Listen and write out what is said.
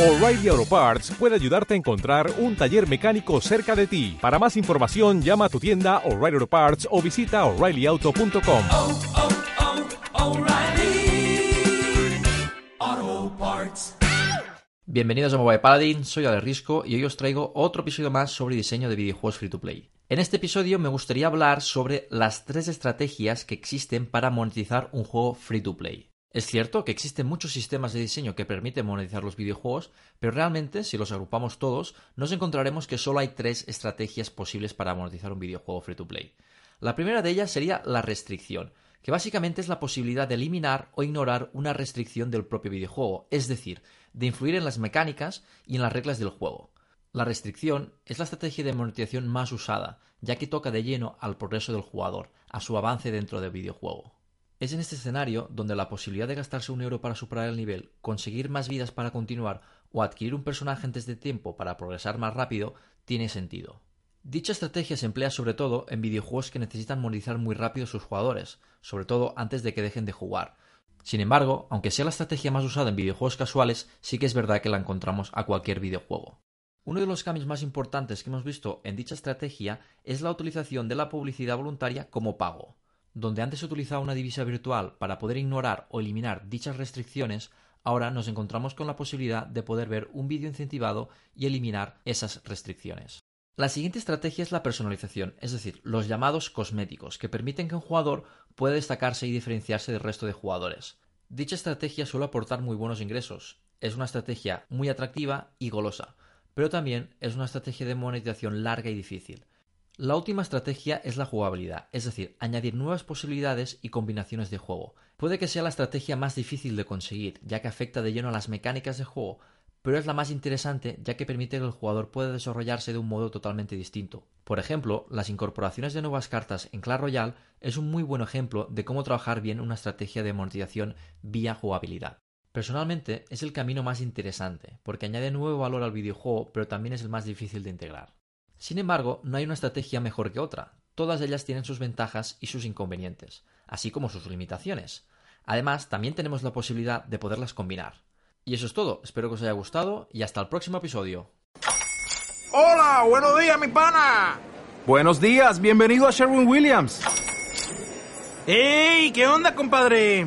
O'Reilly Auto Parts puede ayudarte a encontrar un taller mecánico cerca de ti. Para más información, llama a tu tienda O'Reilly Auto Parts o visita oreillyauto.com. oh, oh, O'Reilly Auto Parts. Bienvenidos a Mobile Paladin, soy Ale Risco y hoy os traigo otro episodio más sobre diseño de videojuegos free to play. En este episodio me gustaría hablar sobre las tres estrategias que existen para monetizar un juego free to play. Es cierto que existen muchos sistemas de diseño que permiten monetizar los videojuegos, pero realmente, si los agrupamos todos, nos encontraremos que solo hay tres estrategias posibles para monetizar un videojuego free to play. La primera de ellas sería la restricción, que básicamente es la posibilidad de eliminar o ignorar una restricción del propio videojuego, es decir, de influir en las mecánicas y en las reglas del juego. La restricción es la estrategia de monetización más usada, ya que toca de lleno al progreso del jugador, a su avance dentro del videojuego. Es en este escenario donde la posibilidad de gastarse un euro para superar el nivel, conseguir más vidas para continuar o adquirir un personaje antes de tiempo para progresar más rápido tiene sentido. Dicha estrategia se emplea sobre todo en videojuegos que necesitan monetizar muy rápido sus jugadores, sobre todo antes de que dejen de jugar. Sin embargo, aunque sea la estrategia más usada en videojuegos casuales, sí que es verdad que la encontramos a cualquier videojuego. Uno de los cambios más importantes que hemos visto en dicha estrategia es la utilización de la publicidad voluntaria como pago. Donde antes se utilizaba una divisa virtual para poder ignorar o eliminar dichas restricciones, ahora nos encontramos con la posibilidad de poder ver un vídeo incentivado y eliminar esas restricciones. La siguiente estrategia es la personalización, es decir, los llamados cosméticos, que permiten que un jugador pueda destacarse y diferenciarse del resto de jugadores. Dicha estrategia suele aportar muy buenos ingresos, es una estrategia muy atractiva y golosa, pero también es una estrategia de monetización larga y difícil. La última estrategia es la jugabilidad, es decir, añadir nuevas posibilidades y combinaciones de juego. Puede que sea la estrategia más difícil de conseguir, ya que afecta de lleno a las mecánicas de juego, pero es la más interesante ya que permite que el jugador pueda desarrollarse de un modo totalmente distinto. Por ejemplo, las incorporaciones de nuevas cartas en Clash Royale es un muy buen ejemplo de cómo trabajar bien una estrategia de monetización vía jugabilidad. Personalmente es el camino más interesante, porque añade nuevo valor al videojuego, pero también es el más difícil de integrar. Sin embargo, no hay una estrategia mejor que otra. Todas ellas tienen sus ventajas y sus inconvenientes, así como sus limitaciones. Además, también tenemos la posibilidad de poderlas combinar. Y eso es todo, espero que os haya gustado y hasta el próximo episodio. Hola, buenos días, mi pana. Buenos días, bienvenido a Sherwin Williams. ¡Ey! ¿Qué onda, compadre?